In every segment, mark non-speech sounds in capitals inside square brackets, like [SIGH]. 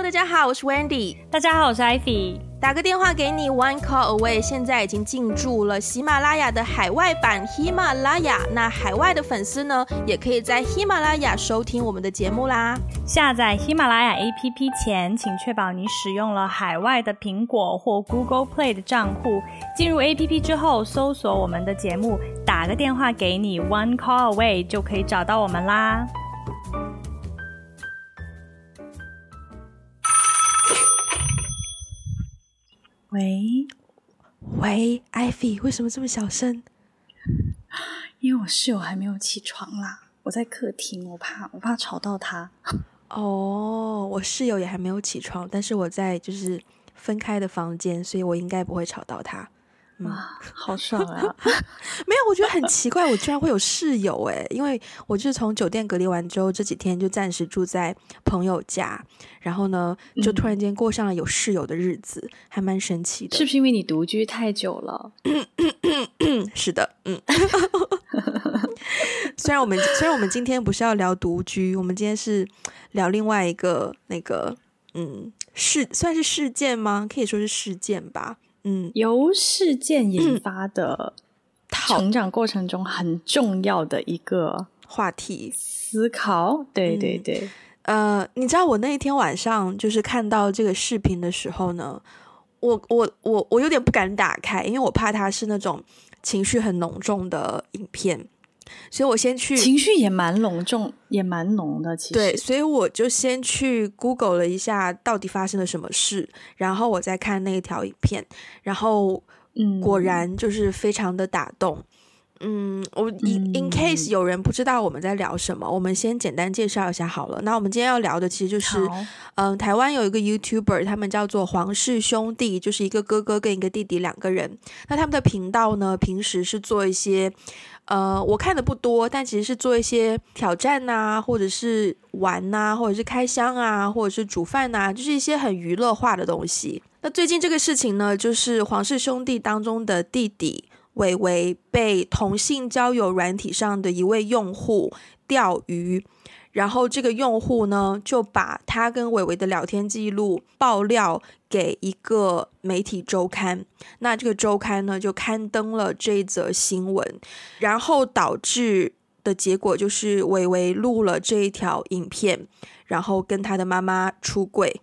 Hello，大家好，我是 Wendy。大家好，我是 Ivy。打个电话给你，One Call Away，现在已经进驻了喜马拉雅的海外版喜马拉雅。那海外的粉丝呢，也可以在喜马拉雅收听我们的节目啦。下载喜马拉雅 APP 前，请确保你使用了海外的苹果或 Google Play 的账户。进入 APP 之后，搜索我们的节目，打个电话给你，One Call Away 就可以找到我们啦。喂，喂艾菲为什么这么小声？因为我室友还没有起床啦，我在客厅，我怕我怕吵到他。[LAUGHS] 哦，我室友也还没有起床，但是我在就是分开的房间，所以我应该不会吵到他。哇，好爽啊！[LAUGHS] 没有，我觉得很奇怪，我居然会有室友哎，因为我就是从酒店隔离完之后，这几天就暂时住在朋友家，然后呢，就突然间过上了有室友的日子，嗯、还蛮神奇的。是不是因为你独居太久了？[COUGHS] 是的，嗯。[LAUGHS] 虽然我们虽然我们今天不是要聊独居，我们今天是聊另外一个那个嗯事，算是事件吗？可以说是事件吧。嗯，由事件引发的成长过程中很重要的一个话题思考。对对对，呃，你知道我那一天晚上就是看到这个视频的时候呢，我我我我有点不敢打开，因为我怕它是那种情绪很浓重的影片。所以我先去，情绪也蛮隆重，也蛮浓的。其实对，所以我就先去 Google 了一下，到底发生了什么事，然后我再看那一条影片，然后嗯，果然就是非常的打动。嗯，我 in in case 有人不知道我们在聊什么，嗯，我们先简单介绍一下好了。那我们今天要聊的其实就是，嗯，台湾有一个 YouTuber，他们叫做黄氏兄弟，就是一个哥哥跟一个弟弟两个人。那他们的频道呢，平时是做一些。呃，我看的不多，但其实是做一些挑战呐，或者是玩呐，或者是开箱啊，或者是煮饭呐，就是一些很娱乐化的东西。那最近这个事情呢，就是皇室兄弟当中的弟弟伟伟被同性交友软体上的一位用户钓鱼。然后这个用户呢，就把他跟伟伟的聊天记录爆料给一个媒体周刊，那这个周刊呢，就刊登了这一则新闻，然后导致的结果就是伟伟录了这一条影片，然后跟他的妈妈出柜。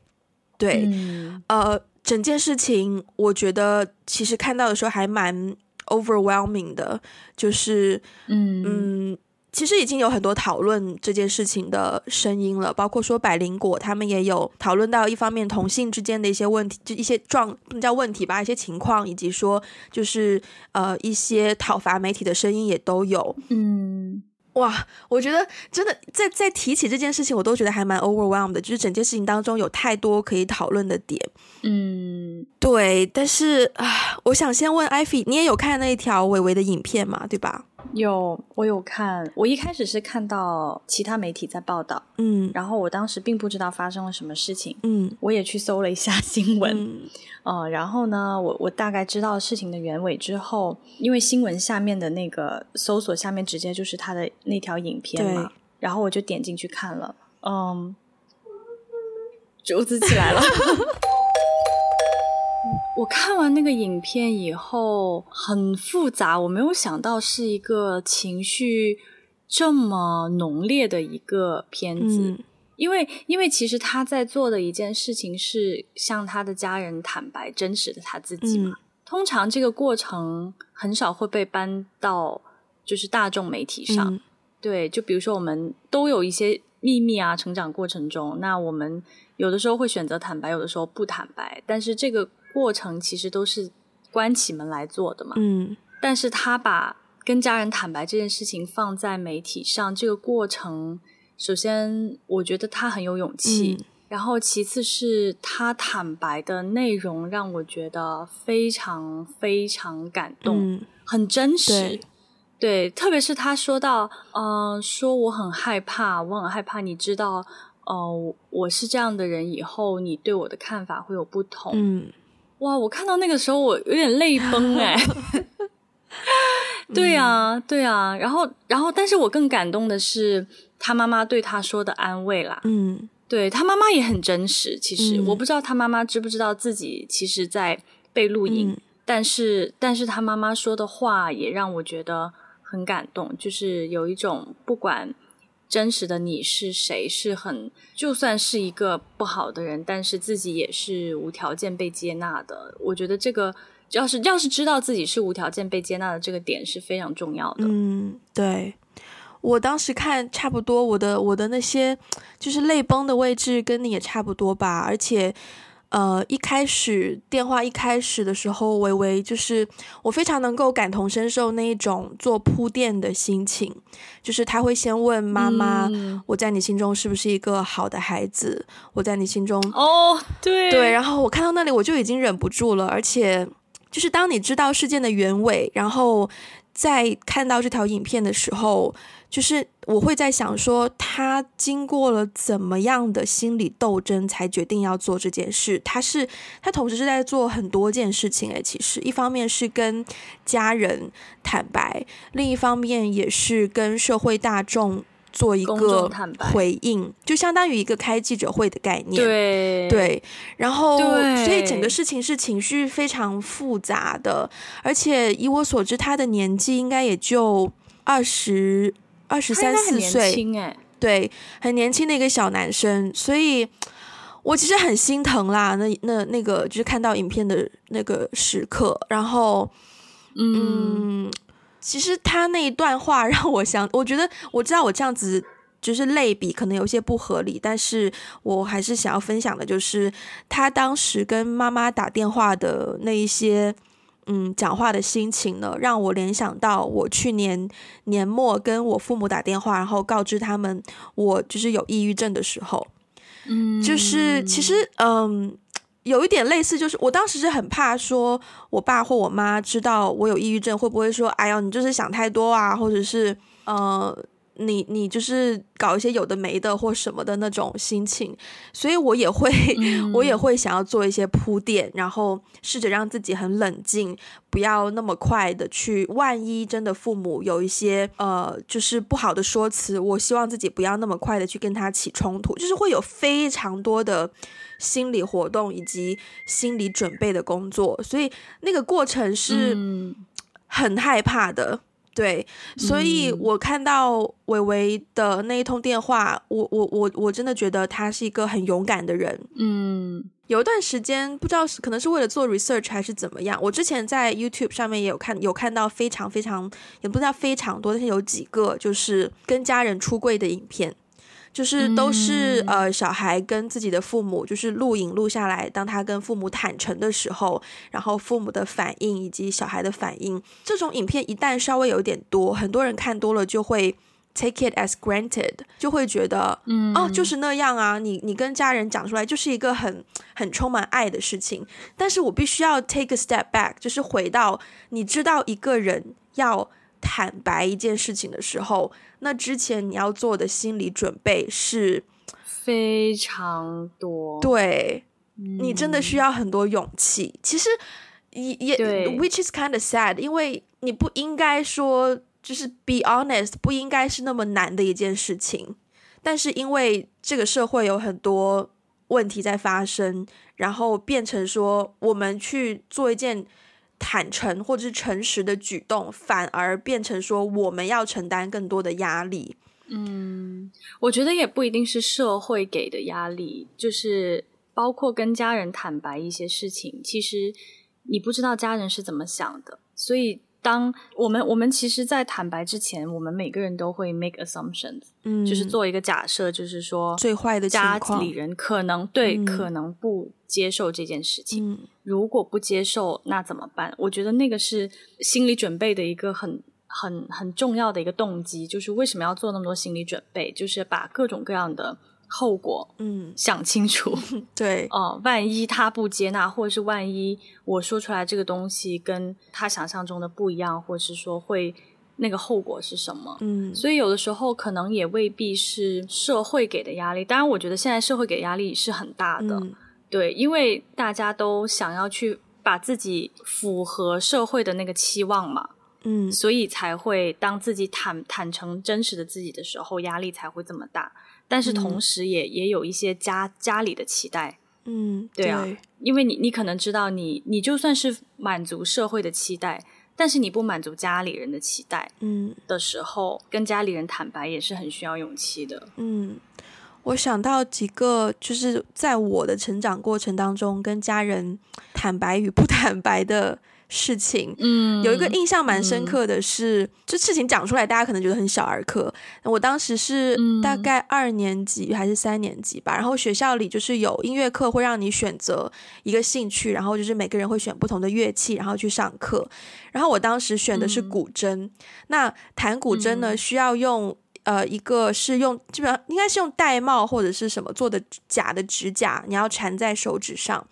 对，嗯、呃，整件事情我觉得其实看到的时候还蛮 overwhelming 的，就是嗯。嗯其实已经有很多讨论这件事情的声音了，包括说百灵果他们也有讨论到一方面同性之间的一些问题，就一些状不能叫问题吧，一些情况，以及说就是呃一些讨伐媒体的声音也都有。嗯，哇，我觉得真的在在提起这件事情，我都觉得还蛮 overwhelmed 的，就是整件事情当中有太多可以讨论的点。嗯，对，但是啊，我想先问 Ivy，你也有看那一条伟伟的影片嘛？对吧？有，我有看。我一开始是看到其他媒体在报道，嗯，然后我当时并不知道发生了什么事情，嗯，我也去搜了一下 [LAUGHS] 新闻，嗯，呃，然后呢，我我大概知道事情的原委之后，因为新闻下面的那个搜索下面直接就是他的那条影片嘛，然后我就点进去看了，嗯，竹子起来了。[LAUGHS] 我看完那个影片以后很复杂，我没有想到是一个情绪这么浓烈的一个片子，嗯、因为因为其实他在做的一件事情是向他的家人坦白真实的他自己嘛。嗯、通常这个过程很少会被搬到就是大众媒体上，嗯、对，就比如说我们都有一些秘密啊，成长过程中，那我们有的时候会选择坦白，有的时候不坦白，但是这个。过程其实都是关起门来做的嘛，嗯，但是他把跟家人坦白这件事情放在媒体上，这个过程，首先我觉得他很有勇气，嗯，然后其次是他坦白的内容让我觉得非常非常感动，嗯，很真实，对，特别是他说到，嗯，呃，说我很害怕，我很害怕，你知道，呃，我是这样的人，以后你对我的看法会有不同，嗯。哇！我看到那个时候，我有点泪崩 [LAUGHS] 哎。对啊，对啊。然后，然后，但是我更感动的是他妈妈对他说的安慰啦。嗯，对，他妈妈也很真实。其实、嗯、我不知道他妈妈知不知道自己其实在被录音，嗯、但是但是他妈妈说的话也让我觉得很感动，就是有一种不管真实的你是谁，是很就算是一个不好的人，但是自己也是无条件被接纳的。我觉得这个要是要是知道自己是无条件被接纳的这个点是非常重要的。嗯，对。我当时看差不多，我的我的那些就是泪崩的位置跟你也差不多吧，而且，呃，一开始电话一开始的时候，微微就是我非常能够感同身受那一种做铺垫的心情，就是他会先问妈妈，嗯、我在你心中是不是一个好的孩子？我在你心中哦，对。对，然后我看到那里我就已经忍不住了，而且就是当你知道事件的原委，然后在看到这条影片的时候。就是我会在想说，他经过了怎么样的心理斗争，才决定要做这件事？他是他同时是在做很多件事情诶，其实一方面是跟家人坦白，另一方面也是跟社会大众做一个回应，就相当于一个开记者会的概念。对对，然后所以整个事情是情绪非常复杂的，而且以我所知，他的年纪应该也就二十。二十三四岁，对，很年轻的一个小男生，所以我其实很心疼啦。那那那个就是看到影片的那个时刻，然后，嗯，嗯，其实他那一段话让我想，我觉得我知道我这样子就是类比可能有些不合理，但是我还是想要分享的，就是他当时跟妈妈打电话的那一些。嗯，讲话的心情呢，让我联想到我去年年末跟我父母打电话，然后告知他们我就是有抑郁症的时候，嗯，就是其实嗯，有一点类似，就是我当时是很怕说我爸或我妈知道我有抑郁症，会不会说，哎呀，你就是想太多啊，或者是呃。你你就是搞一些有的没的或什么的那种心情，所以我也会、[LAUGHS] 嗯、我也会想要做一些铺垫，然后试着让自己很冷静，不要那么快的去。万一真的父母有一些呃，就是不好的说辞，我希望自己不要那么快的去跟他起冲突，就是会有非常多的心理活动以及心理准备的工作，所以那个过程是很害怕的。对，所以我看到伟伟的那一通电话，我我我我真的觉得他是一个很勇敢的人。嗯，有一段时间不知道是可能是为了做 research 还是怎么样，我之前在 YouTube 上面也有看有看到非常非常也不知道非常多，但是有几个就是跟家人出柜的影片。就是都是呃，小孩跟自己的父母就是录影录下来，当他跟父母坦诚的时候，然后父母的反应以及小孩的反应，这种影片一旦稍微有点多，很多人看多了就会 take it as granted，就会觉得，嗯，哦，就是那样啊，你你跟家人讲出来就是一个很很充满爱的事情，但是我必须要 take a step back，就是回到你知道一个人要坦白一件事情的时候。那之前你要做的心理准备是非常多，对，嗯、你真的需要很多勇气。其实也也，which is kind of sad，因为你不应该说就是 be honest，不应该是那么难的一件事情。但是因为这个社会有很多问题在发生，然后变成说我们去做一件。坦诚或者是诚实的举动，反而变成说我们要承担更多的压力。嗯，我觉得也不一定是社会给的压力，就是包括跟家人坦白一些事情，其实你不知道家人是怎么想的，所以。当我们我们其实，在坦白之前，我们每个人都会 make assumptions，嗯，就是做一个假设，就是说最坏的家里人可能对、嗯、可能不接受这件事情、嗯。如果不接受，那怎么办？我觉得那个是心理准备的一个很很很重要的一个动机，就是为什么要做那么多心理准备，就是把各种各样的。后果，嗯，想清楚，[LAUGHS] 对，哦、呃，万一他不接纳，或者是万一我说出来这个东西跟他想象中的不一样，或者是说会那个后果是什么？嗯，所以有的时候可能也未必是社会给的压力。当然，我觉得现在社会给压力是很大的，嗯，对，因为大家都想要去把自己符合社会的那个期望嘛，嗯，所以才会当自己坦坦诚真实的自己的时候，压力才会这么大。但是同时也、嗯、也有一些家家里的期待。嗯，对啊，因为你你可能知道你，你你就算是满足社会的期待，但是你不满足家里人的期待，嗯的时候，跟家里人坦白也是很需要勇气的。嗯，我想到几个，就是在我的成长过程当中，跟家人坦白与不 [LAUGHS] 坦白的。事情，嗯，有一个印象蛮深刻的是，嗯、就事情讲出来，大家可能觉得很小儿科。我当时是大概二年级还是三年级吧，嗯、然后学校里就是有音乐课，会让你选择一个兴趣，然后就是每个人会选不同的乐器，然后去上课。然后我当时选的是古筝，嗯、那弹古筝呢，需要用呃一个是用基本上应该是用玳瑁或者是什么做的假的指甲，你要缠在手指上。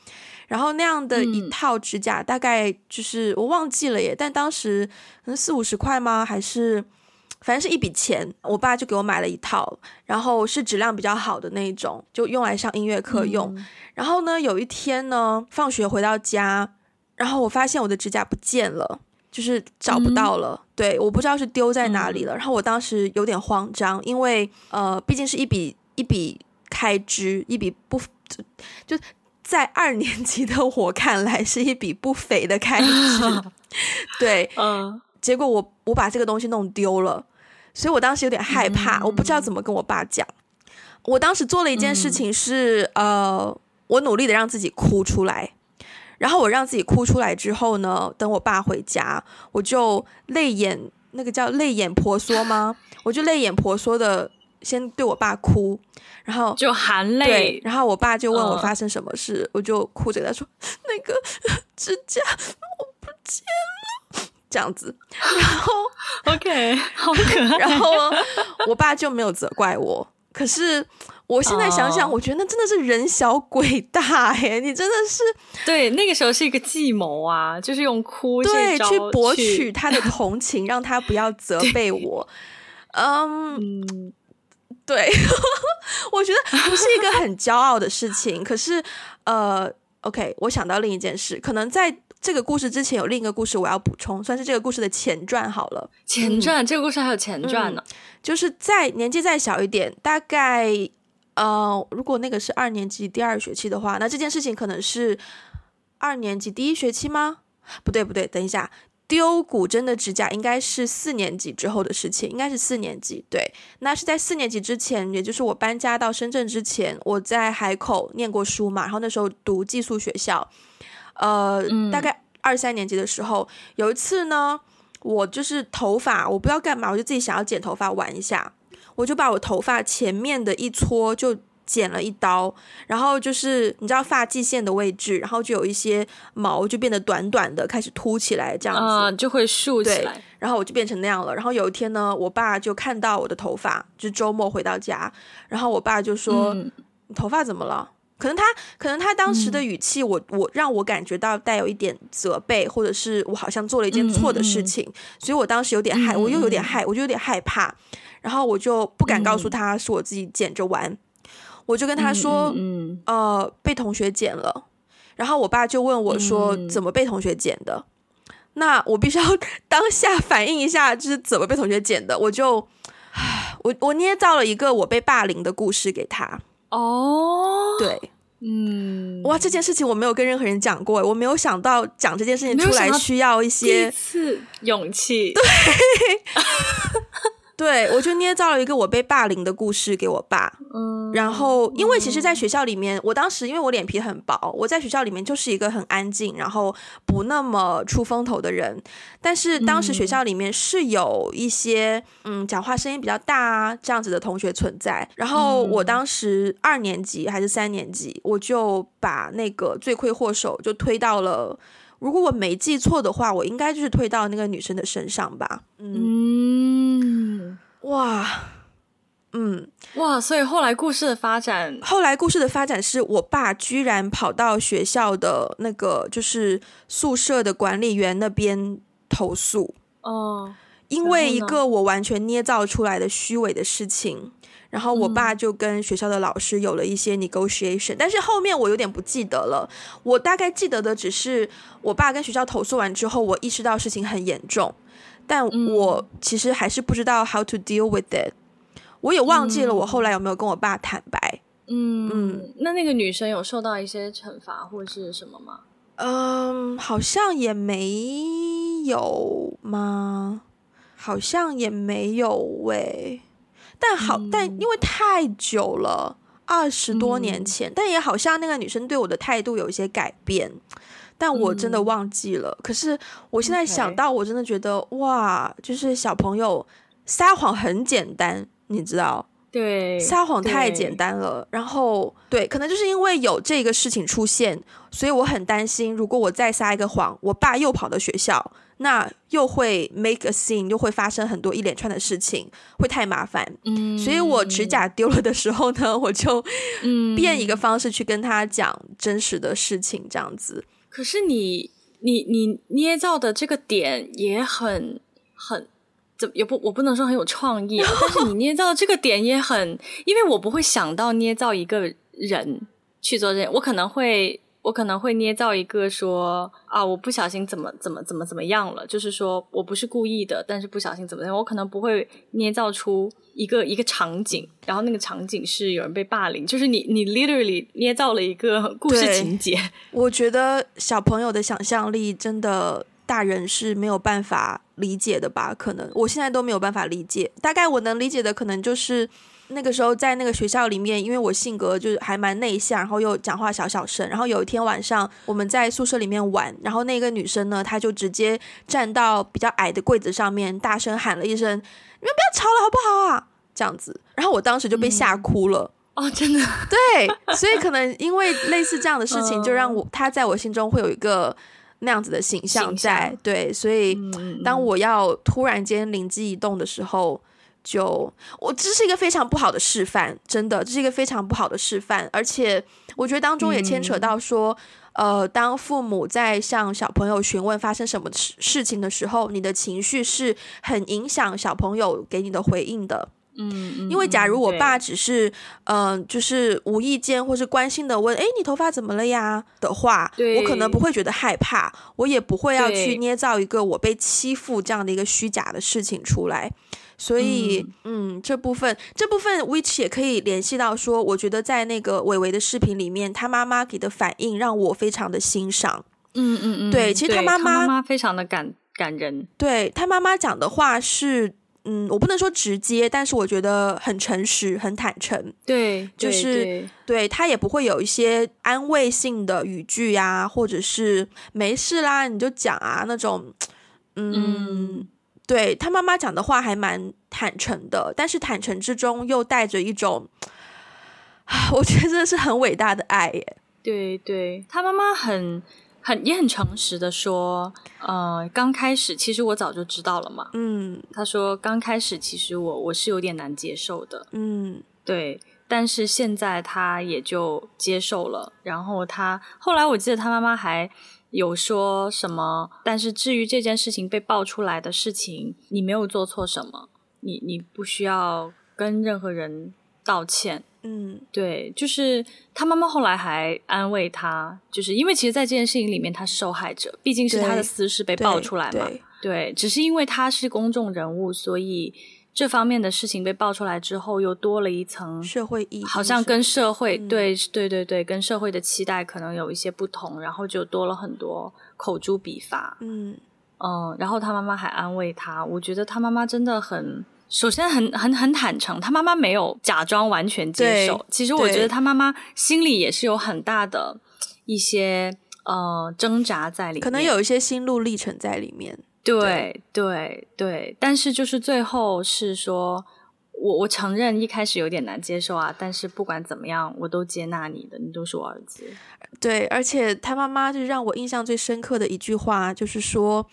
然后那样的一套指甲大概就是、嗯、我忘记了耶，但当时可能四五十块吗？还是反正是一笔钱。我爸就给我买了一套，然后是质量比较好的那一种，就用来上音乐课用。嗯、然后呢，有一天呢，放学回到家，然后我发现我的指甲不见了，就是找不到了。嗯、对，我不知道是丢在哪里了。嗯、然后我当时有点慌张，因为呃，毕竟是一笔一笔开支，一笔不就。就在二年级的我看来是一笔不菲的开支，[LAUGHS] 对，嗯，结果我我把这个东西弄丢了，所以我当时有点害怕，嗯、我不知道怎么跟我爸讲。我当时做了一件事情是，嗯、呃，我努力的让自己哭出来，然后我让自己哭出来之后呢，等我爸回家，我就泪眼，那个叫泪眼婆娑吗？我就泪眼婆娑的。先对我爸哭，然后就含泪，然后我爸就问我发生什么事，呃、我就哭着跟他说：“那个 [LAUGHS] 指甲我不见了。”这样子，然后 [LAUGHS] OK，好可爱。然后我爸就没有责怪我，可是我现在想想，我觉得那真的是人小鬼大哎，你真的是对那个时候是一个计谋啊，就是用哭对去博取他的同情，让他不要责 [LAUGHS] 备我。嗯。Um, 对，[LAUGHS] 我觉得不是一个很骄傲的事情。可是，呃，OK，我想到另一件事，可能在这个故事之前有另一个故事我要补充，算是这个故事的前传好了。前传，嗯、这个故事还有前传呢？嗯、就是在年纪再小一点，大概呃，如果那个是二年级第二学期的话，那这件事情可能是二年级第一学期吗？不对，不对，等一下。丢古筝的指甲应该是四年级之后的事情，应该是四年级。对，那是在四年级之前，也就是我搬家到深圳之前，我在海口念过书嘛，然后那时候读寄宿学校，呃，嗯、大概二三年级的时候，有一次呢，我就是头发，我不知道干嘛，我就自己想要剪头发玩一下，我就把我头发前面的一撮就。剪了一刀，然后就是你知道发际线的位置，然后就有一些毛就变得短短的，开始凸起来，这样子、呃、就会竖起来。然后我就变成那样了。然后有一天呢，我爸就看到我的头发，就周末回到家，然后我爸就说：“嗯、你头发怎么了？”可能他可能他当时的语气我，我我让我感觉到带有一点责备，或者是我好像做了一件错的事情，所以我当时有点害，我又有点害，我就有点害怕，然后我就不敢告诉他是我自己剪着玩。我就跟他说，嗯，嗯，呃，被同学捡了，然后我爸就问我说，怎么被同学捡的？嗯、那我必须要 [LAUGHS] 当下反应一下，就是怎么被同学捡的？我就，我我捏造了一个我被霸凌的故事给他。哦，对，嗯，哇，这件事情我没有跟任何人讲过，我没有想到讲这件事情出来需要一些次勇气，对。[LAUGHS] 对，我就捏造了一个我被霸凌的故事给我爸，嗯，然后因为其实，在学校里面，我当时因为我脸皮很薄，我在学校里面就是一个很安静，然后不那么出风头的人。但是当时学校里面是有一些嗯，讲话声音比较大啊这样子的同学存在。然后我当时二年级还是三年级，我就把那个罪魁祸首就推到了，如果我没记错的话，我应该就是推到那个女生的身上吧，嗯。嗯哇，嗯，哇，所以后来故事的发展，后来故事的发展是我爸居然跑到学校的那个就是宿舍的管理员那边投诉。哦，因为一个我完全捏造出来的虚伪的事情，然后我爸就跟学校的老师有了一些 negotiation，嗯，但是后面我有点不记得了，我大概记得的只是我爸跟学校投诉完之后，我意识到事情很严重。但我其实还是不知道 how to deal with it。我也忘记了我后来有没有跟我爸坦白。嗯嗯，那那个女生有受到一些惩罚或是什么吗？嗯，好像也没有吗？好像也没有喂、欸。但好，嗯、但因为太久了，二十多年前，嗯、但也好像那个女生对我的态度有一些改变，但我真的忘记了。嗯、可是我现在想到，我真的觉得哇，就是小朋友撒谎很简单，你知道。对，撒谎太简单了。然后，对，可能就是因为有这个事情出现，所以我很担心，如果我再撒一个谎，我爸又跑到学校，那又会 make a scene，又会发生很多一连串的事情，会太麻烦。嗯，所以我指甲丢了的时候呢，我就变一个方式去跟他讲真实的事情，这样子。可是你，你，你捏造的这个点也很很。怎也不，我不能说很有创意，但是你捏造这个点也很，因为我不会想到捏造一个人去做这，我可能会，我可能会捏造一个说啊，我不小心怎么怎么怎么怎么样了，就是说我不是故意的，但是不小心怎么样，我可能不会捏造出一个一个场景，然后那个场景是有人被霸凌，就是你你 literally 捏造了一个故事情节。我觉得小朋友的想象力真的。大人是没有办法理解的吧？可能我现在都没有办法理解。大概我能理解的，可能就是那个时候在那个学校里面，因为我性格就是还蛮内向，然后又讲话小小声。然后有一天晚上我们在宿舍里面玩，然后那个女生呢，她就直接站到比较矮的柜子上面，大声喊了一声：“你们不要吵了，好不好啊？”这样子，然后我当时就被吓哭了。嗯、哦，真的？对，所以可能因为类似这样的事情，就让我她在我心中会有一个。那样子的形象在，象对，所以当我要突然间灵机一动的时候，就我这是一个非常不好的示范，真的，这是一个非常不好的示范，而且我觉得当中也牵扯到说，嗯、呃，当父母在向小朋友询问发生什么事事情的时候，你的情绪是很影响小朋友给你的回应的。嗯，因为假如我爸只是嗯、呃，就是无意间或是关心的问，哎，你头发怎么了呀？的话，我可能不会觉得害怕，我也不会要去捏造一个我被欺负这样的一个虚假的事情出来。所以，嗯，嗯，这部分这部分，which 也可以联系到说，我觉得在那个伟伟的视频里面，他妈妈给的反应让我非常的欣赏。嗯嗯嗯，对，其实他妈妈他妈妈非常的感感人，对他妈妈讲的话是。嗯，我不能说直接，但是我觉得很诚实、很坦诚。对，就是对，对他也不会有一些安慰性的语句啊，或者是没事啦，你就讲啊那种。嗯，嗯对他妈妈讲的话还蛮坦诚的，但是坦诚之中又带着一种，我觉得这是很伟大的爱耶。对，对他妈妈很。很也很诚实的说，呃，刚开始其实我早就知道了嘛。嗯，他说刚开始其实我我是有点难接受的。嗯，对，但是现在他也就接受了。然后他后来我记得他妈妈还有说什么，但是至于这件事情被爆出来的事情，你没有做错什么，你你不需要跟任何人道歉。嗯，对，就是他妈妈后来还安慰他，就是因为其实，在这件事情里面，他是受害者，毕竟是他的私事被爆出来嘛。对，对，对，只是因为他是公众人物，所以这方面的事情被爆出来之后，又多了一层社会意义，好像跟社会，嗯、对，对，对，对，跟社会的期待可能有一些不同，然后就多了很多口诛笔伐。嗯嗯，然后他妈妈还安慰他，我觉得他妈妈真的很。首先很很很坦诚，他妈妈没有假装完全接受。其实我觉得他妈妈心里也是有很大的一些呃挣扎在里面，可能有一些心路历程在里面。对对对，但是就是最后是说，我我承认一开始有点难接受啊，但是不管怎么样，我都接纳你的，你都是我儿子。对，而且他妈妈就是让我印象最深刻的一句话，就是说，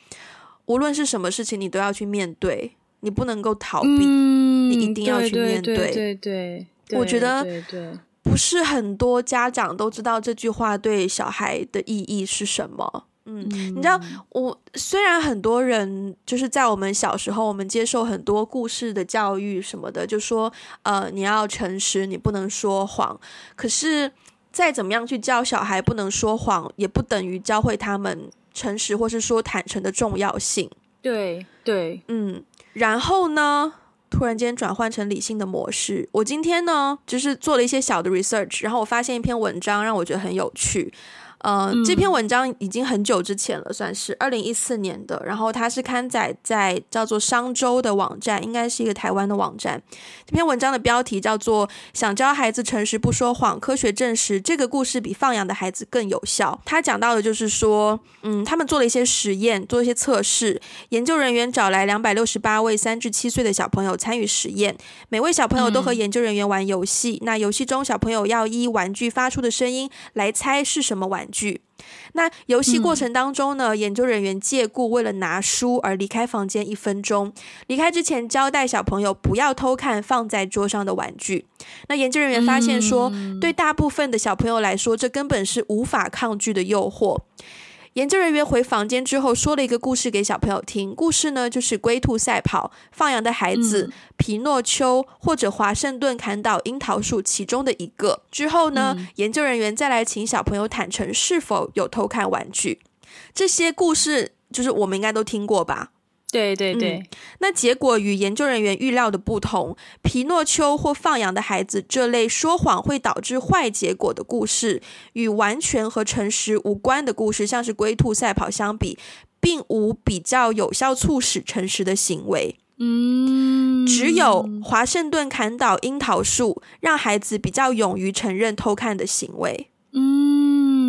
无论是什么事情，你都要去面对。你不能够逃避，嗯、你一定要去面对。对对对，我觉得不是很多家长都知道这句话对小孩的意义是什么。嗯，嗯，你知道，我虽然很多人就是在我们小时候，我们接受很多故事的教育什么的，就说呃，你要诚实，你不能说谎。可是再怎么样去教小孩不能说谎，也不等于教会他们诚实或是说坦诚的重要性。对对，嗯。然后呢，突然间转换成理性的模式。我今天呢，就是做了一些小的 research，然后我发现一篇文章让我觉得很有趣。呃，这篇文章已经很久之前了，算是二零一四年的。然后它是刊载在叫做商周的网站，应该是一个台湾的网站。这篇文章的标题叫做《想教孩子诚实不说谎》，科学证实这个故事比放养的孩子更有效。他讲到的就是说，嗯，他们做了一些实验，做一些测试。研究人员找来两百六十八位三至七岁的小朋友参与实验，每位小朋友都和研究人员玩游戏。嗯、那游戏中，小朋友要依玩具发出的声音来猜是什么玩具。剧，那游戏过程当中呢，嗯、研究人员借故为了拿书而离开房间一分钟，离开之前交代小朋友不要偷看放在桌上的玩具。那研究人员发现说，嗯、对大部分的小朋友来说，这根本是无法抗拒的诱惑。研究人员回房间之后，说了一个故事给小朋友听。故事呢，就是龟兔赛跑、放羊的孩子、嗯、皮诺丘或者华盛顿砍倒樱桃树其中的一个。之后呢，嗯、研究人员再来请小朋友坦诚是否有偷看玩具。这些故事就是我们应该都听过吧？对对对，嗯，那结果与研究人员预料的不同。皮诺丘或放羊的孩子这类说谎会导致坏结果的故事，与完全和诚实无关的故事，像是龟兔赛跑相比，并无比较有效促使诚实的行为。嗯，只有华盛顿砍倒樱桃树，让孩子比较勇于承认偷看的行为。嗯，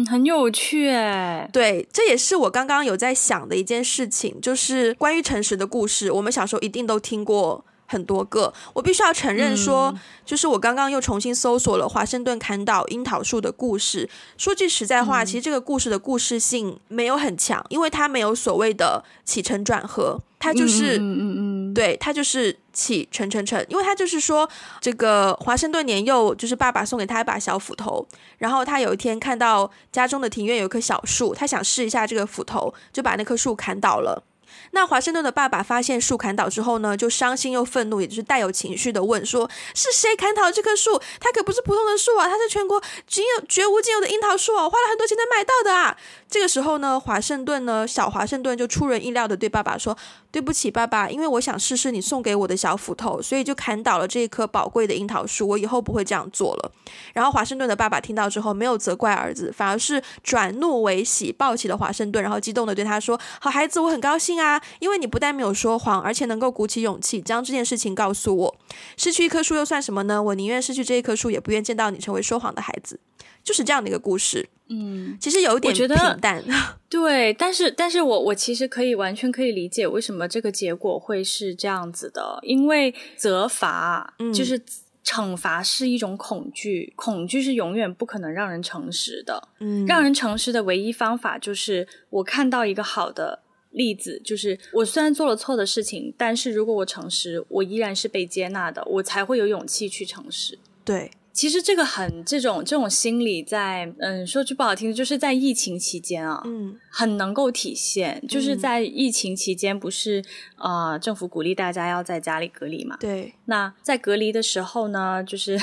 很有趣诶。对，这也是我刚刚有在想的一件事情，就是关于诚实的故事，我们小时候一定都听过很多个。我必须要承认说，嗯、就是我刚刚又重新搜索了华盛顿砍倒樱桃树的故事。说句实在话，嗯、其实这个故事的故事性没有很强，因为它没有所谓的起承转合。它就是，嗯嗯嗯，嗯对，它就是起沉沉沉，因为他就是说，这个华盛顿年幼，就是爸爸送给他一把小斧头，然后他有一天看到家中的庭院有棵小树，他想试一下这个斧头，就把那棵树砍倒了。那华盛顿的爸爸发现树砍倒之后呢，就伤心又愤怒，也就是带有情绪的问说：“是谁砍倒这棵树？它可不是普通的树啊，它是全国仅有绝无仅有的樱桃树哦，花了很多钱才买到的啊！”这个时候呢，华盛顿呢，小华盛顿就出人意料的对爸爸说：“对不起，爸爸，因为我想试试你送给我的小斧头，所以就砍倒了这一棵宝贵的樱桃树。我以后不会这样做了。”然后华盛顿的爸爸听到之后，没有责怪儿子，反而是转怒为喜，抱起了华盛顿，然后激动的对他说：“好孩子，我很高兴啊，因为你不但没有说谎，而且能够鼓起勇气将这件事情告诉我。失去一棵树又算什么呢？我宁愿失去这一棵树，也不愿见到你成为说谎的孩子。”就是这样的一个故事。嗯，其实有一点平淡，[LAUGHS] 对，但是，但是我我其实可以完全可以理解为什么这个结果会是这样子的，因为责罚，嗯，就是惩罚是一种恐惧，恐惧是永远不可能让人诚实的，嗯，让人诚实的唯一方法就是我看到一个好的例子，就是我虽然做了错的事情，但是如果我诚实，我依然是被接纳的，我才会有勇气去诚实，对。其实这个很这种这种心理在嗯说句不好听的，就是在疫情期间啊，嗯，很能够体现。就是在疫情期间，不是啊、呃，政府鼓励大家要在家里隔离嘛？对。那在隔离的时候呢，就是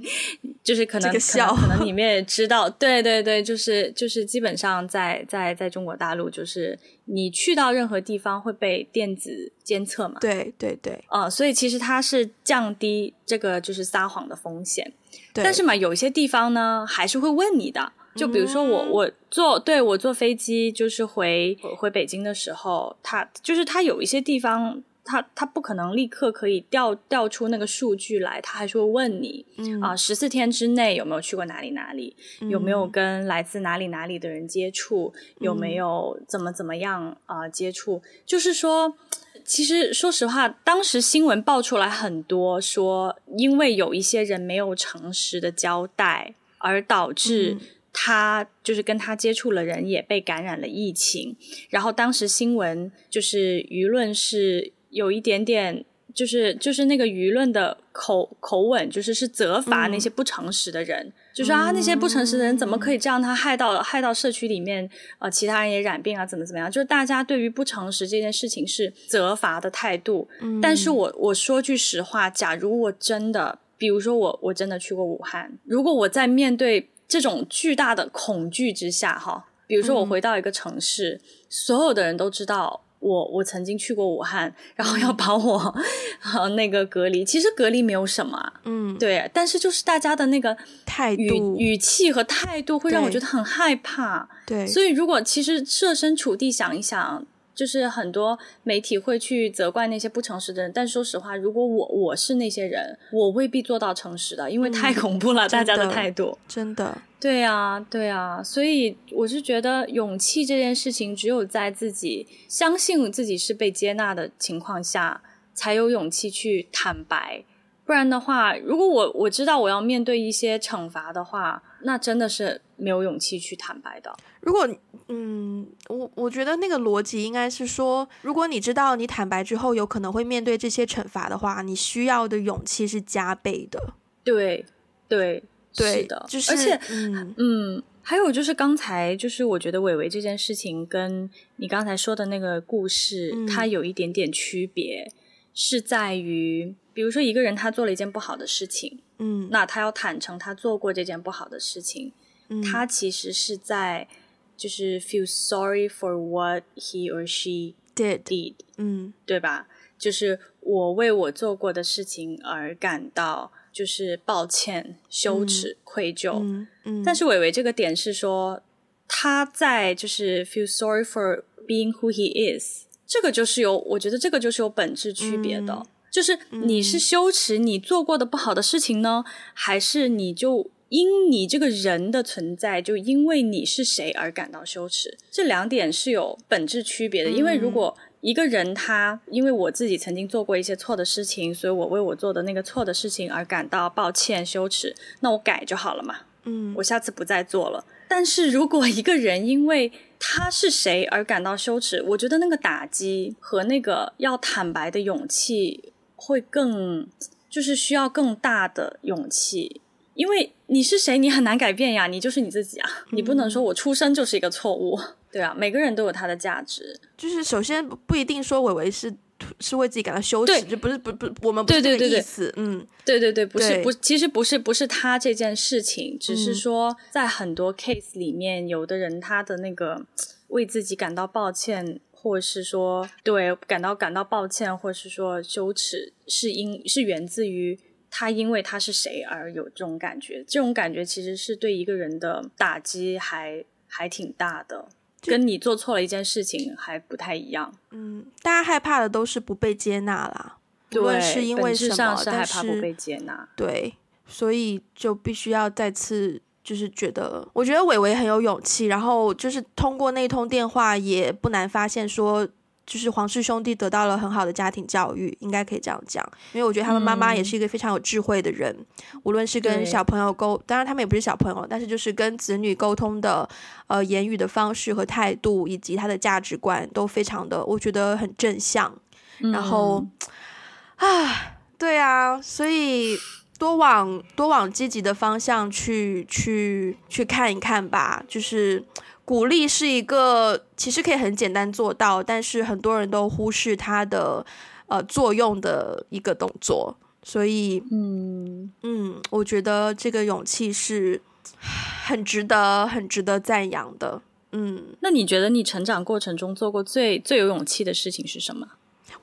[LAUGHS] 就是可能可能可能你们也知道，对对对，就是就是基本上在在在中国大陆，就是你去到任何地方会被电子监测嘛？对对对。啊、呃，所以其实它是降低这个就是撒谎的风险。但是嘛，有一些地方呢，还是会问你的。就比如说我，我坐对我坐飞机，就是回回北京的时候，它就是它有一些地方，他他不可能立刻可以调调出那个数据来，他还是会问你啊，十四天之内有没有去过哪里哪里，有没有跟来自哪里哪里的人接触，有没有怎么怎么样啊接触，就是说。其实，说实话，当时新闻爆出来很多，说因为有一些人没有诚实的交代，而导致他就是跟他接触了人也被感染了疫情。然后当时新闻就是舆论是有一点点。就是就是那个舆论的口口吻，就是是责罚那些不诚实的人，嗯、就说啊那些不诚实的人怎么可以这样？他害到害到社区里面呃其他人也染病啊，怎么怎么样？就是大家对于不诚实这件事情是责罚的态度。嗯、但是我我说句实话，假如我真的，比如说我我真的去过武汉，如果我在面对这种巨大的恐惧之下，哈，比如说我回到一个城市，嗯、所有的人都知道。我我曾经去过武汉，然后要把我、呃、那个隔离。其实隔离没有什么，嗯，对，但是就是大家的那个态度、语气和态度会让我觉得很害怕。对，所以如果其实设身处地想一想。就是很多媒体会去责怪那些不诚实的人，但说实话，如果我我是那些人，我未必做到诚实的，因为太恐怖了，嗯、大家的态度真的。对啊，对啊，所以我是觉得勇气这件事情，只有在自己相信自己是被接纳的情况下，才有勇气去坦白。不然的话，如果我我知道我要面对一些惩罚的话，那真的是没有勇气去坦白的。如果嗯，我我觉得那个逻辑应该是说，如果你知道你坦白之后有可能会面对这些惩罚的话，你需要的勇气是加倍的。对对对，是的，就是而且嗯嗯，还有就是刚才就是我觉得伟伟这件事情跟你刚才说的那个故事，嗯、它有一点点区别，是在于。比如说，一个人他做了一件不好的事情，嗯，那他要坦诚他做过这件不好的事情，嗯，他其实是在就是 feel sorry for what he or she did did，嗯，对吧？就是我为我做过的事情而感到就是抱歉、羞耻、嗯、愧疚，嗯，嗯，但是伟伟这个点是说他在就是 feel sorry for being who he is，这个就是有，我觉得这个就是有本质区别的。嗯就是你是羞耻你做过的不好的事情呢，嗯、还是你就因你这个人的存在，就因为你是谁而感到羞耻？这两点是有本质区别的。因为如果一个人他因为我自己曾经做过一些错的事情，所以我为我做的那个错的事情而感到抱歉羞耻，那我改就好了嘛。嗯，我下次不再做了。但是如果一个人因为他是谁而感到羞耻，我觉得那个打击和那个要坦白的勇气。会更，就是需要更大的勇气，因为你是谁，你很难改变呀，你就是你自己啊，你不能说我出生就是一个错误，嗯、对啊，每个人都有他的价值，就是首先不一定说伟伟是是为自己感到羞耻，对，就不是不不，我们不是这个意思，嗯，对对对，不是不，其实不是不是他这件事情，只是说在很多 case 里面，有的人他的那个为自己感到抱歉。或者是说，对，感到感到抱歉，或者是说羞耻，是因是源自于他因为他是谁而有这种感觉，这种感觉其实是对一个人的打击还还挺大的，跟你做错了一件事情还不太一样。嗯，大家害怕的都是不被接纳啦，无论是因为什么，本质上是害怕不被接纳。对，所以就必须要再次。就是觉得，我觉得伟伟很有勇气，然后就是通过那通电话，也不难发现说，就是黄氏兄弟得到了很好的家庭教育，应该可以这样讲。因为我觉得他们妈妈也是一个非常有智慧的人，嗯、无论是跟小朋友沟，当然他们也不是小朋友，但是就是跟子女沟通的，呃，言语的方式和态度，以及他的价值观都非常的，我觉得很正向。然后，啊、嗯，对啊，所以。多往多往积极的方向去去去看一看吧，就是鼓励是一个其实可以很简单做到，但是很多人都忽视它的呃作用的一个动作，所以嗯嗯，我觉得这个勇气是很值得很值得赞扬的。嗯，那你觉得你成长过程中做过最最有勇气的事情是什么？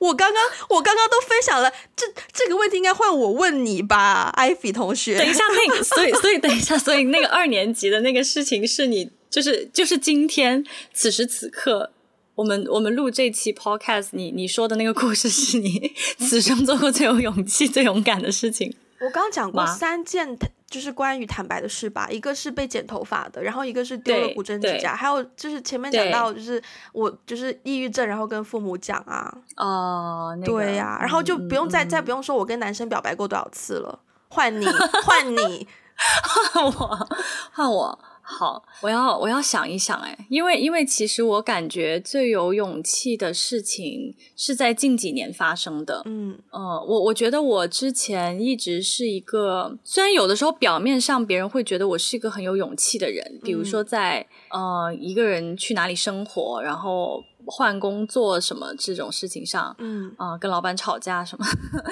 我刚刚我刚刚都分享了，这这个问题应该换我问你吧，艾菲同学。等一下，那个，所以所以等一下，所以那个二年级的那个事情是你，就是就是今天此时此刻，我们我们录这期 podcast，你你说的那个故事是你 [LAUGHS] 此生做过最有勇气、最勇敢的事情。我刚讲过三件。就是关于坦白的事吧，一个是被剪头发的，然后一个是丢了古筝指甲，还有就是前面讲到就是我就是抑郁症，然后跟父母讲啊，哦，那个、对呀、啊，然后就不用再、嗯、再不用说我跟男生表白过多少次了，换你换你，[LAUGHS] 换我换我。好，我要我要想一想哎，因为因为其实我感觉最有勇气的事情是在近几年发生的。嗯呃，我我觉得我之前一直是一个，虽然有的时候表面上别人会觉得我是一个很有勇气的人，比如说在、嗯、呃一个人去哪里生活，然后。换工作什么这种事情上，嗯。啊、呃，跟老板吵架什么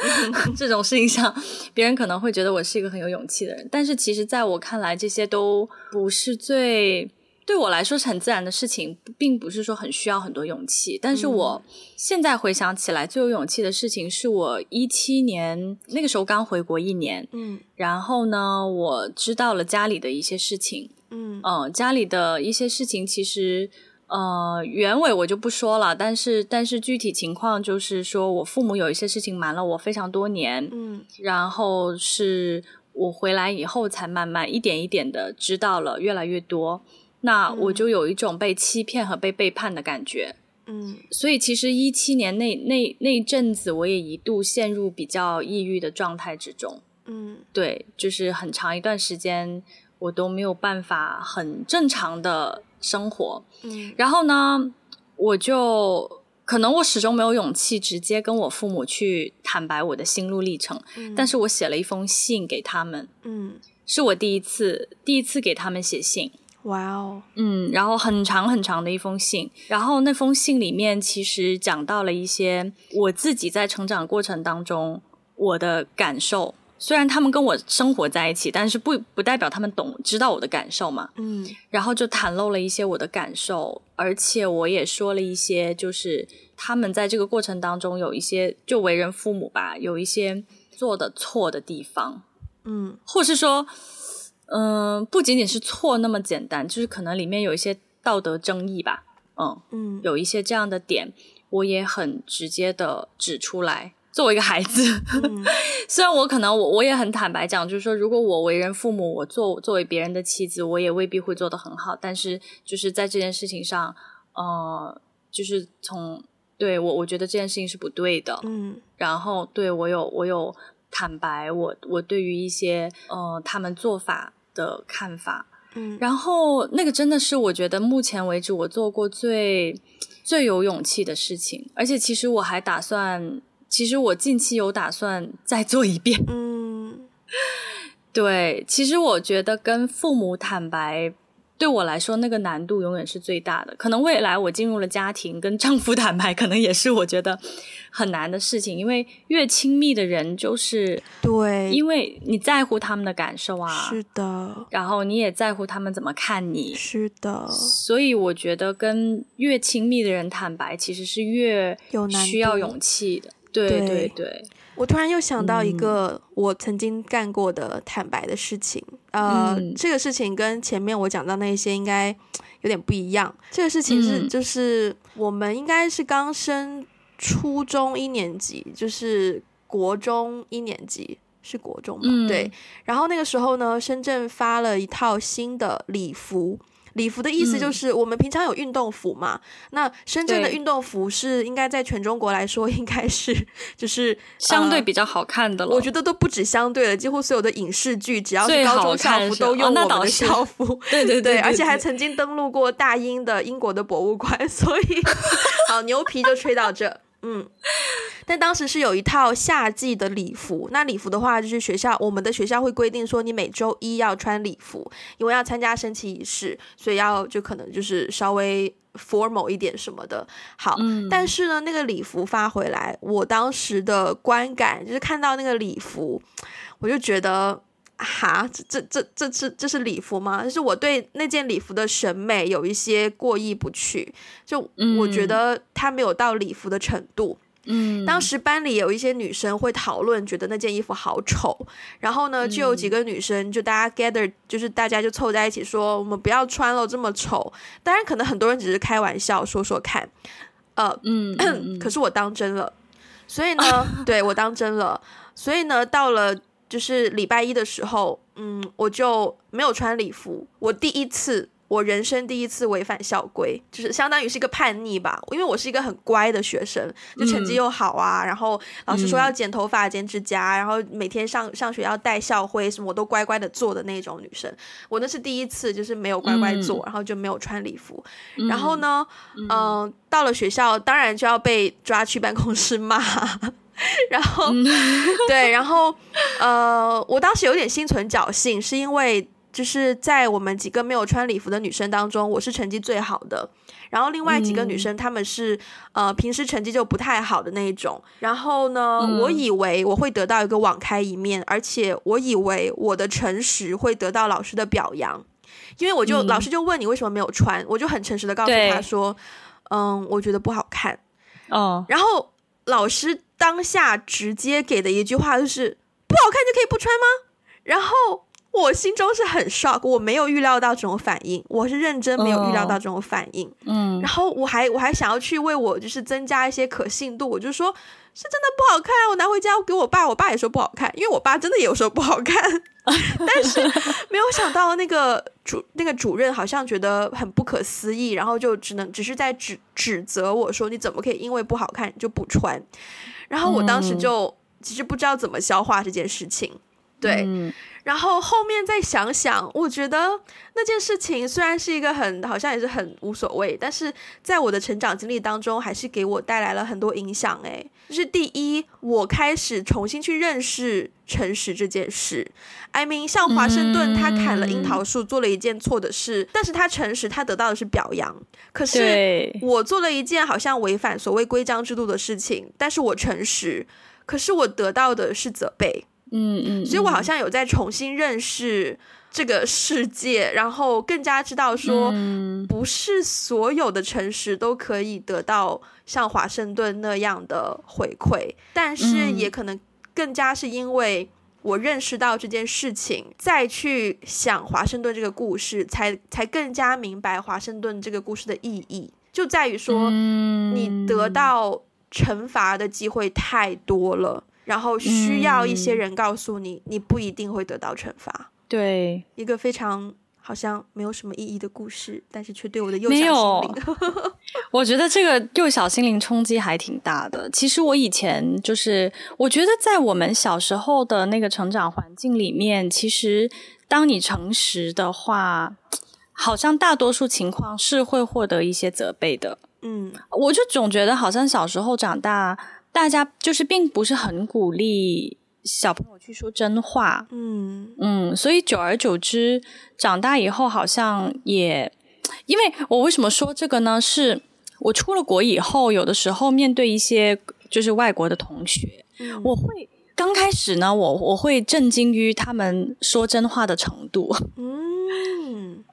[LAUGHS] 这种事情上，别人可能会觉得我是一个很有勇气的人，但是其实在我看来，这些都不是最对我来说是很自然的事情，并不是说很需要很多勇气。但是我现在回想起来，最有勇气的事情是我一七年那个时候刚回国一年，嗯，然后呢，我知道了家里的一些事情，嗯嗯、呃，家里的一些事情其实呃原委我就不说了，但是但是具体情况就是说我父母有一些事情瞒了我非常多年，嗯，然后是我回来以后才慢慢一点一点的知道了越来越多。那我就有一种被欺骗和被背叛的感觉，嗯，所以其实一七年那那那一阵子，我也一度陷入比较抑郁的状态之中，嗯，对，就是很长一段时间我都没有办法很正常的生活，嗯，然后呢，我就可能我始终没有勇气直接跟我父母去坦白我的心路历程，嗯，但是我写了一封信给他们，嗯，是我第一次第一次给他们写信。哇哦，嗯，然后很长很长的一封信，然后那封信里面其实讲到了一些我自己在成长过程当中我的感受。虽然他们跟我生活在一起，但是不不代表他们懂知道我的感受嘛。嗯，然后就袒露了一些我的感受，而且我也说了一些，就是他们在这个过程当中有一些就为人父母吧，有一些做的错的地方，嗯，或是说。嗯，不仅仅是错那么简单，就是可能里面有一些道德争议吧。嗯嗯，有一些这样的点，我也很直接的指出来。作为一个孩子，嗯、[LAUGHS] 虽然我可能我我也很坦白讲，就是说，如果我为人父母，我做作为别人的妻子，我也未必会做得很好。但是就是在这件事情上，呃，就是从对我我觉得这件事情是不对的。嗯，然后对我有我有坦白，我我对于一些呃他们做法。的看法，嗯，然后那个真的是我觉得目前为止我做过最最有勇气的事情，而且其实我还打算，其实我近期有打算再做一遍，嗯，[LAUGHS] 对，其实我觉得跟父母坦白。对我来说，那个难度永远是最大的。可能未来我进入了家庭，跟丈夫坦白，可能也是我觉得很难的事情。因为越亲密的人，就是对，因为你在乎他们的感受啊，是的。然后你也在乎他们怎么看你，是的。所以我觉得跟越亲密的人坦白，其实是越需要勇气的。对对对。对我突然又想到一个我曾经干过的坦白的事情，嗯、呃，这个事情跟前面我讲到那些应该有点不一样。这个事情是，就是我们应该是刚升初中一年级，就是国中一年级，是国中嘛？嗯、对。然后那个时候呢，深圳发了一套新的礼服。礼服的意思就是，我们平常有运动服嘛，嗯、那深圳的运动服是应该在全中国来说，应该是就是相对比较好看的了。我觉得都不止相对了，几乎所有的影视剧，只要是高中校服都用我们的校服。哦、对，对，对，对，对对对，而且还曾经登陆过大英的英国的博物馆，所以 [LAUGHS] 好牛皮就吹到这。嗯，但当时是有一套夏季的礼服。那礼服的话，就是学校我们的学校会规定说，你每周一要穿礼服，因为要参加升旗仪式，所以要就可能就是稍微 formal 一点什么的。好，嗯、但是呢，那个礼服发回来，我当时的观感就是看到那个礼服，我就觉得。哈，这这这这是这是礼服吗？就是我对那件礼服的审美有一些过意不去，就我觉得它没有到礼服的程度。嗯，当时班里有一些女生会讨论，觉得那件衣服好丑。然后呢，就有几个女生就大家 gather，就是大家就凑在一起说，我们不要穿了，这么丑。当然，可能很多人只是开玩笑说说看。呃，嗯，[COUGHS] 嗯可是我当真了。所以呢，[LAUGHS] 对，我当真了。所以呢，到了。就是礼拜一的时候，嗯，我就没有穿礼服。我第一次，我人生第一次违反校规，就是相当于是一个叛逆吧。因为我是一个很乖的学生，就成绩又好啊，嗯、然后老师说要剪头发、剪指甲，然后每天上上学要带校徽什么，我都乖乖的做的那种女生。我那是第一次，就是没有乖乖做，嗯、然后就没有穿礼服。嗯、然后呢，嗯、呃，到了学校，当然就要被抓去办公室骂。[LAUGHS] 然后，对，然后，呃，我当时有点心存侥幸，是因为就是在我们几个没有穿礼服的女生当中，我是成绩最好的。然后另外几个女生，她们是呃平时成绩就不太好的那一种。然后呢，我以为我会得到一个网开一面，而且我以为我的诚实会得到老师的表扬。因为我就、嗯、老师就问你为什么没有穿，我就很诚实的告诉他说，嗯，我觉得不好看。哦，然后老师当下直接给的一句话就是不好看就可以不穿吗？然后。我心中是很 shock，我没有预料到这种反应，我是认真没有预料到这种反应。嗯，然后我还我还想要去为我就是增加一些可信度，我就说是真的不好看，我拿回家给我爸，我爸也说不好看，因为我爸真的也有说不好看，但 [LAUGHS] 是没有想到那个主那个主任好像觉得很不可思议，然后就只能只是在指指责我说你怎么可以因为不好看就不穿，然后我当时就、嗯、其实不知道怎么消化这件事情，对。嗯然后后面再想想，我觉得那件事情虽然是一个很好像也是很无所谓，但是在我的成长经历当中，还是给我带来了很多影响。诶，就是第一，我开始重新去认识诚实这件事。I mean，像华盛顿，他砍了樱桃树，做了一件错的事，但是他诚实，他得到的是表扬。可是我做了一件好像违反所谓规章制度的事情，但是我诚实，可是我得到的是责备。嗯嗯，所以我好像有在重新认识这个世界，然后更加知道说，不是所有的诚实都可以得到像华盛顿那样的回馈，但是也可能更加是因为我认识到这件事情，再去想华盛顿这个故事，才才更加明白华盛顿这个故事的意义，就在于说，你得到惩罚的机会太多了。然后需要一些人告诉你，嗯、你不一定会得到惩罚。对，一个非常好像没有什么意义的故事，但是却对我的幼小心灵，[LAUGHS] 我觉得这个幼小心灵冲击还挺大的。其实我以前就是，我觉得在我们小时候的那个成长环境里面，其实当你诚实的话，好像大多数情况是会获得一些责备的。嗯，我就总觉得好像小时候长大。大家就是并不是很鼓励小朋友去说真话，嗯嗯，所以久而久之，长大以后好像也，因为我为什么说这个呢？是我出了国以后，有的时候面对一些就是外国的同学，嗯、我会刚开始呢，我我会震惊于他们说真话的程度，嗯。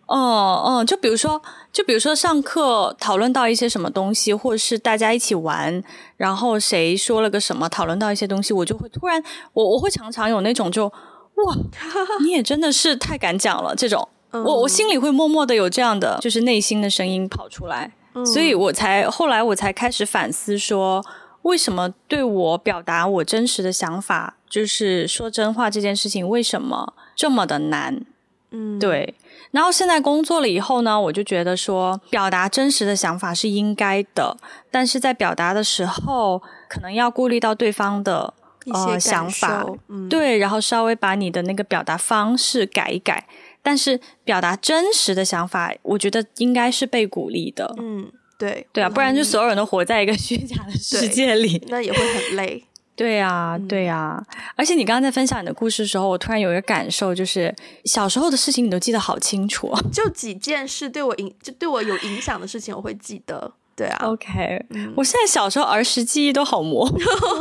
哦，嗯，就比如说，就比如说上课讨论到一些什么东西，或者是大家一起玩，然后谁说了个什么，讨论到一些东西，我就会突然，我我会常常有那种就哇，[LAUGHS] 你也真的是太敢讲了这种，我我心里会默默的有这样的就是内心的声音跑出来，所以我才后来我才开始反思说，为什么对我表达我真实的想法，就是说真话这件事情，为什么这么的难？嗯，对。然后现在工作了以后呢，我就觉得说，表达真实的想法是应该的，但是在表达的时候，可能要顾虑到对方的一些呃想法，嗯，对，然后稍微把你的那个表达方式改一改。但是表达真实的想法，我觉得应该是被鼓励的。嗯，对，对啊，不然就所有人都活在一个虚假的世界里，那也会很累。对呀，对呀，而且你刚刚在分享你的故事的时候，我突然有一个感受，就是小时候的事情你都记得好清楚，[LAUGHS] [LAUGHS] 就几件事对我影，就对我有影响的事情，我会记得。对啊，OK，嗯，我现在小时候儿时记忆都好模糊，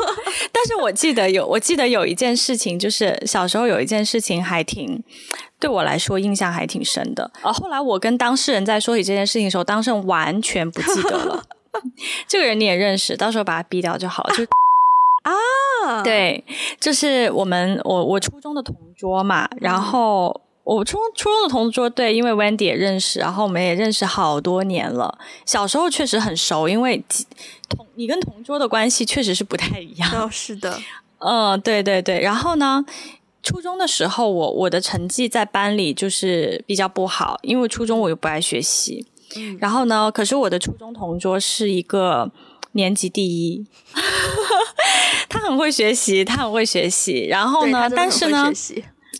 [LAUGHS] 但是我记得有，我记得有一件事情，就是小时候有一件事情还挺对我来说印象还挺深的。而后来我跟当事人在说起这件事情的时候，当事人完全不记得了。这个人你也认识，到时候把他逼掉就好了。就啊，对，就是我们我我初中的同桌嘛，然后我初初中的同桌，对，因为 Wendy 也认识，然后我们也认识好多年了。小时候确实很熟，因为同你跟同桌的关系确实是不太一样。哦，是的，[LAUGHS] 嗯，对对对。然后呢，初中的时候我，我我的成绩在班里就是比较不好，因为初中我又不爱学习。嗯，然后呢，可是我的初中同桌是一个。年级第一，[LAUGHS] 他很会学习，他很会学习。然后呢，但是呢，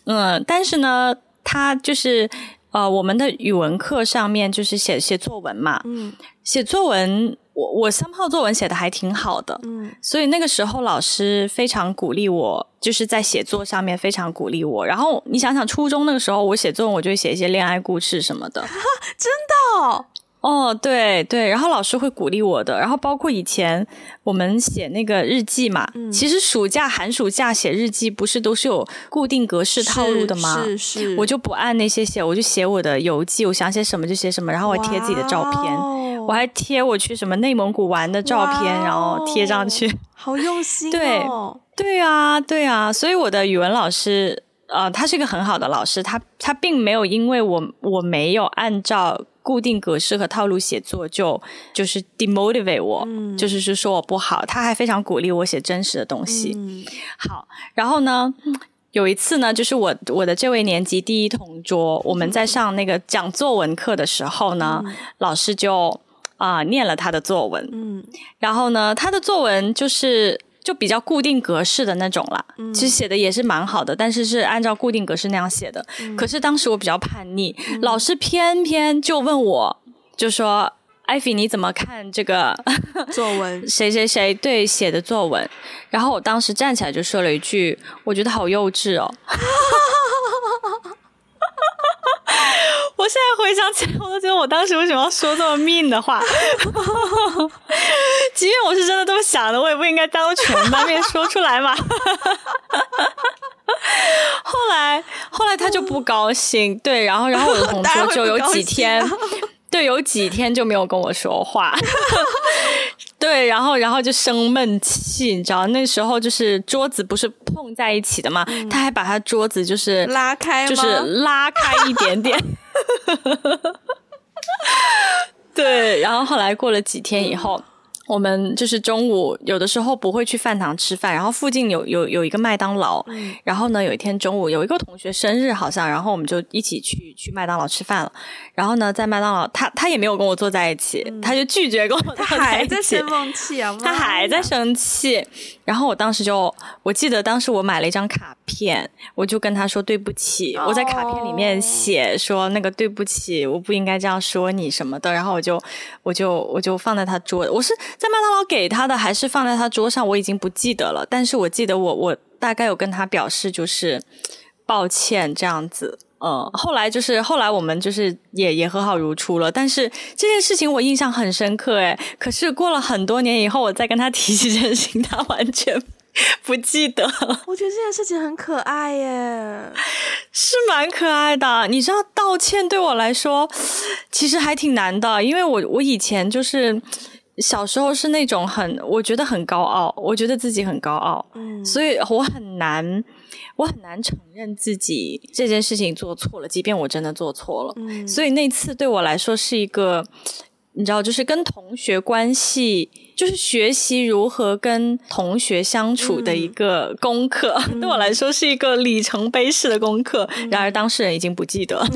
嗯，但是呢，他就是呃，我们的语文课上面就是写写作文嘛，嗯，写作文，我我三号作文写的还挺好的，嗯，所以那个时候老师非常鼓励我，就是在写作上面非常鼓励我。然后你想想，初中那个时候我写作文，我就写一些恋爱故事什么的，[LAUGHS] 真的哦。哦，对对，然后老师会鼓励我的，然后包括以前我们写那个日记嘛，嗯、其实暑假、寒暑假写日记不是都是有固定格式套路的吗？是是，是我就不按那些写，我就写我的游记，我想写什么就写什么，然后我贴自己的照片，哦、我还贴我去什么内蒙古玩的照片，然后贴上去，好用心 [LAUGHS] 哦。对对啊，对啊，所以我的语文老师，呃，他是一个很好的老师，他他并没有因为我我没有按照。固定格式和套路写作就就是 demotivate 我，嗯、就是是说我不好，他还非常鼓励我写真实的东西。嗯、好，然后呢，有一次呢，就是我我的这位年级第一同桌，我们在上那个讲作文课的时候呢，嗯、老师就啊、呃、念了他的作文。嗯，然后呢，他的作文就是。就比较固定格式的那种啦，嗯、其实写的也是蛮好的，但是是按照固定格式那样写的。嗯、可是当时我比较叛逆，嗯、老师偏偏就问我，就说：“艾菲，你怎么看这个 [LAUGHS] 作文？[LAUGHS] 谁谁谁对写的作文？”然后我当时站起来就说了一句：“我觉得好幼稚哦。” [LAUGHS] [LAUGHS] 我现在回想起来，我都觉得我当时为什么要说这么 mean 的话？[LAUGHS] 即便我是真的这么想的，我也不应该当着全班面说出来嘛。[LAUGHS] 后来，后来他就不高兴，对，然后，然后我的同桌就有几天，对，有几天就没有跟我说话。[LAUGHS] 对，然后，然后就生闷气，你知道，那时候就是桌子不是碰在一起的嘛，嗯、他还把他桌子就是拉开，就是拉开一点点。[LAUGHS] 对，然后后来过了几天以后。嗯我们就是中午有的时候不会去饭堂吃饭，然后附近有有有一个麦当劳，嗯、然后呢有一天中午有一个同学生日好像，然后我们就一起去去麦当劳吃饭了。然后呢在麦当劳，他他也没有跟我坐在一起，嗯、他就拒绝跟我坐在一起。[LAUGHS] 他还在生气啊！他还在生气。然后我当时就我记得当时我买了一张卡片，我就跟他说对不起，哦、我在卡片里面写说那个对不起，我不应该这样说你什么的。然后我就我就我就放在他桌，我是。在麦当劳给他的还是放在他桌上，我已经不记得了。但是我记得我我大概有跟他表示就是抱歉这样子。嗯，后来就是后来我们就是也也和好如初了。但是这件事情我印象很深刻诶，可是过了很多年以后，我再跟他提起这件事情，他完全不记得。[LAUGHS] 我觉得这件事情很可爱耶，是蛮可爱的。你知道道歉对我来说其实还挺难的，因为我我以前就是。小时候是那种很，我觉得很高傲，我觉得自己很高傲，嗯，所以我很难，我很难承认自己这件事情做错了，即便我真的做错了，嗯，所以那次对我来说是一个，你知道，就是跟同学关系，就是学习如何跟同学相处的一个功课，嗯，对我来说是一个里程碑式的功课。嗯，然而当事人已经不记得。[LAUGHS]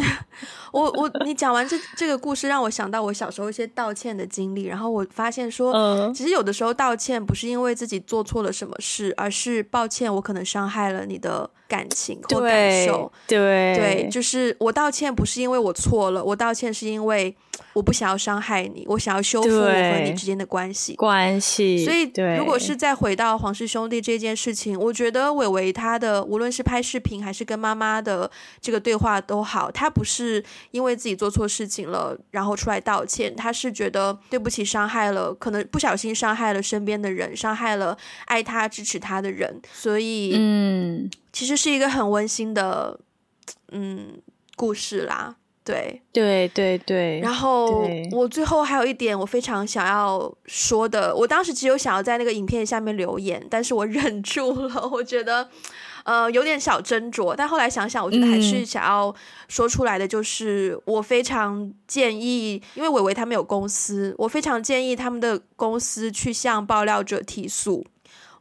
我我你讲完这这个故事，让我想到我小时候一些道歉的经历，然后我发现说，嗯，其实有的时候道歉不是因为自己做错了什么事，而是抱歉，我可能伤害了你的感情或感受。对对，对，就是我道歉不是因为我错了，我道歉是因为我不想要伤害你，我想要修复我和你之间的关系关系。所以，如果是再回到黄氏兄弟这件事情，我觉得伟伟他的无论是拍视频还是跟妈妈的这个对话都好，他不是。因为自己做错事情了，然后出来道歉，他是觉得对不起，伤害了，可能不小心伤害了身边的人，伤害了爱他、支持他的人，所以，嗯，其实是一个很温馨的，嗯，故事啦。对，对，对，对。然后我最后还有一点我非常想要说的，我当时只有想要在那个影片下面留言，但是我 [LAUGHS] 忍住了，我觉得。呃，有点小斟酌，但后来想想，我觉得还是想要说出来的，就是我非常建议，因为伟伟他们有公司，我非常建议他们的公司去向爆料者提诉。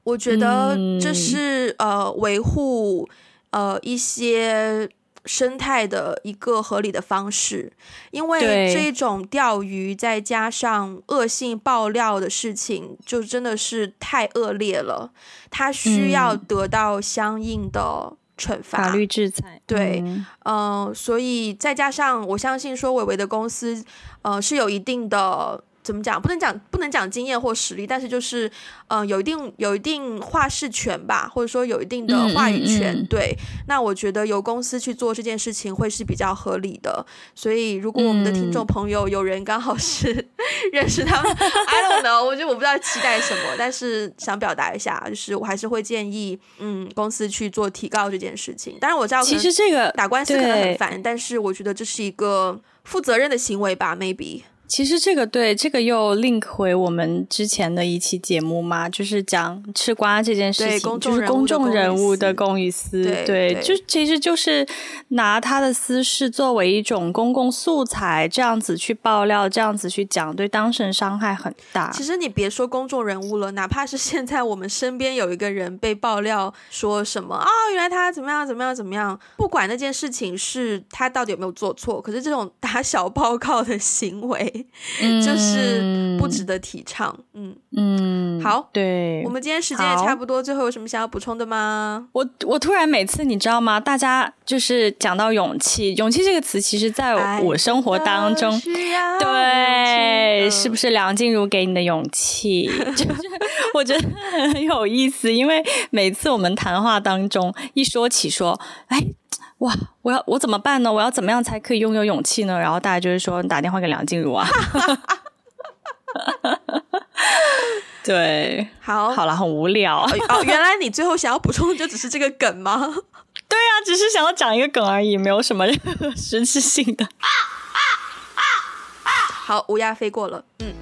我觉得这是呃维护呃一些。生态的一个合理的方式，因为这种钓鱼再加上恶性爆料的事情，就真的是太恶劣了。他需要得到相应的惩罚、法律制裁。对，嗯、呃，所以再加上我相信说，伟伟的公司呃是有一定的怎么讲？不能讲不能讲经验或实力，但是就是嗯、呃，有一定有一定话事权吧，或者说有一定的话语权。嗯嗯嗯、对，那我觉得由公司去做这件事情会是比较合理的。所以如果我们的听众朋友有人刚好是 [LAUGHS] 认识他们、[LAUGHS] 嗯、，I don't know，我觉得我不知道期待什么，但是想表达一下，就是我还是会建议嗯公司去做提告这件事情。当然我知道其实这个打官司可能很烦，但是我觉得这是一个负责任的行为吧，maybe。其实这个对，这个又 link 回我们之前的一期节目嘛，就是讲吃瓜这件事情，就是公众人物的公与私，对，就其实就是拿他的私事作为一种公共素材，这样子去爆料，这样子去讲，对当事人伤害很大。其实你别说公众人物了，哪怕是现在我们身边有一个人被爆料说什么啊、哦，原来他怎么样怎么样怎么样，不管那件事情是他到底有没有做错，可是这种打小报告的行为。[LAUGHS] 就是不值得提倡，嗯嗯，好，对，我们今天时间也差不多，最后有什么想要补充的吗？我我突然每次你知道吗？大家就是讲到勇气，勇气这个词，其实在我生活当中，对，是不是梁静茹给你的勇气？[LAUGHS] 就是我觉得很有意思，因为每次我们谈话当中一说起说，哎。哇！我要我怎么办呢？我要怎么样才可以拥有勇气呢？然后大家就是说，你打电话给梁静茹啊。[LAUGHS] 对，好，好了，很无聊哦。原来你最后想要补充的就只是这个梗吗？[LAUGHS] 对啊，只是想要讲一个梗而已，没有什么任何实质性的。好，乌鸦飞过了，嗯。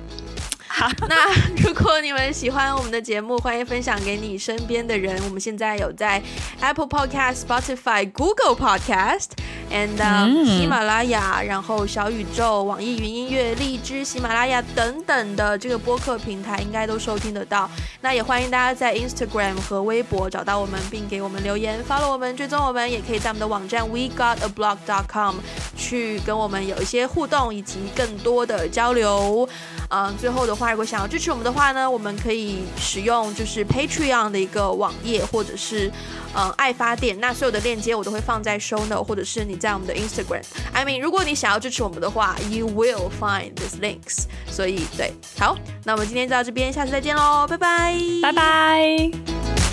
好，[LAUGHS] 那如果你们喜欢我们的节目，欢迎分享给你身边的人。我们现在有在 Apple Podcast、Spotify、Google Podcast and、uh, 喜马拉雅，然后小宇宙、网易云音乐、荔枝、喜马拉雅等等的这个播客平台，应该都收听得到。那也欢迎大家在 Instagram 和微博找到我们，并给我们留言，follow 我们，追踪我们，也可以在我们的网站 WeGotAblog.com 去跟我们有一些互动以及更多的交流。嗯，最后的如果想要支持我们的话呢，我们可以使用就是 Patreon 的一个网页，或者是嗯爱发电。那所有的链接我都会放在 Show Note，或者是你在我们的 Instagram。I mean，如果你想要支持我们的话，You will find these links。所以对，好，那我们今天就到这边，下次再见喽，拜拜，拜拜。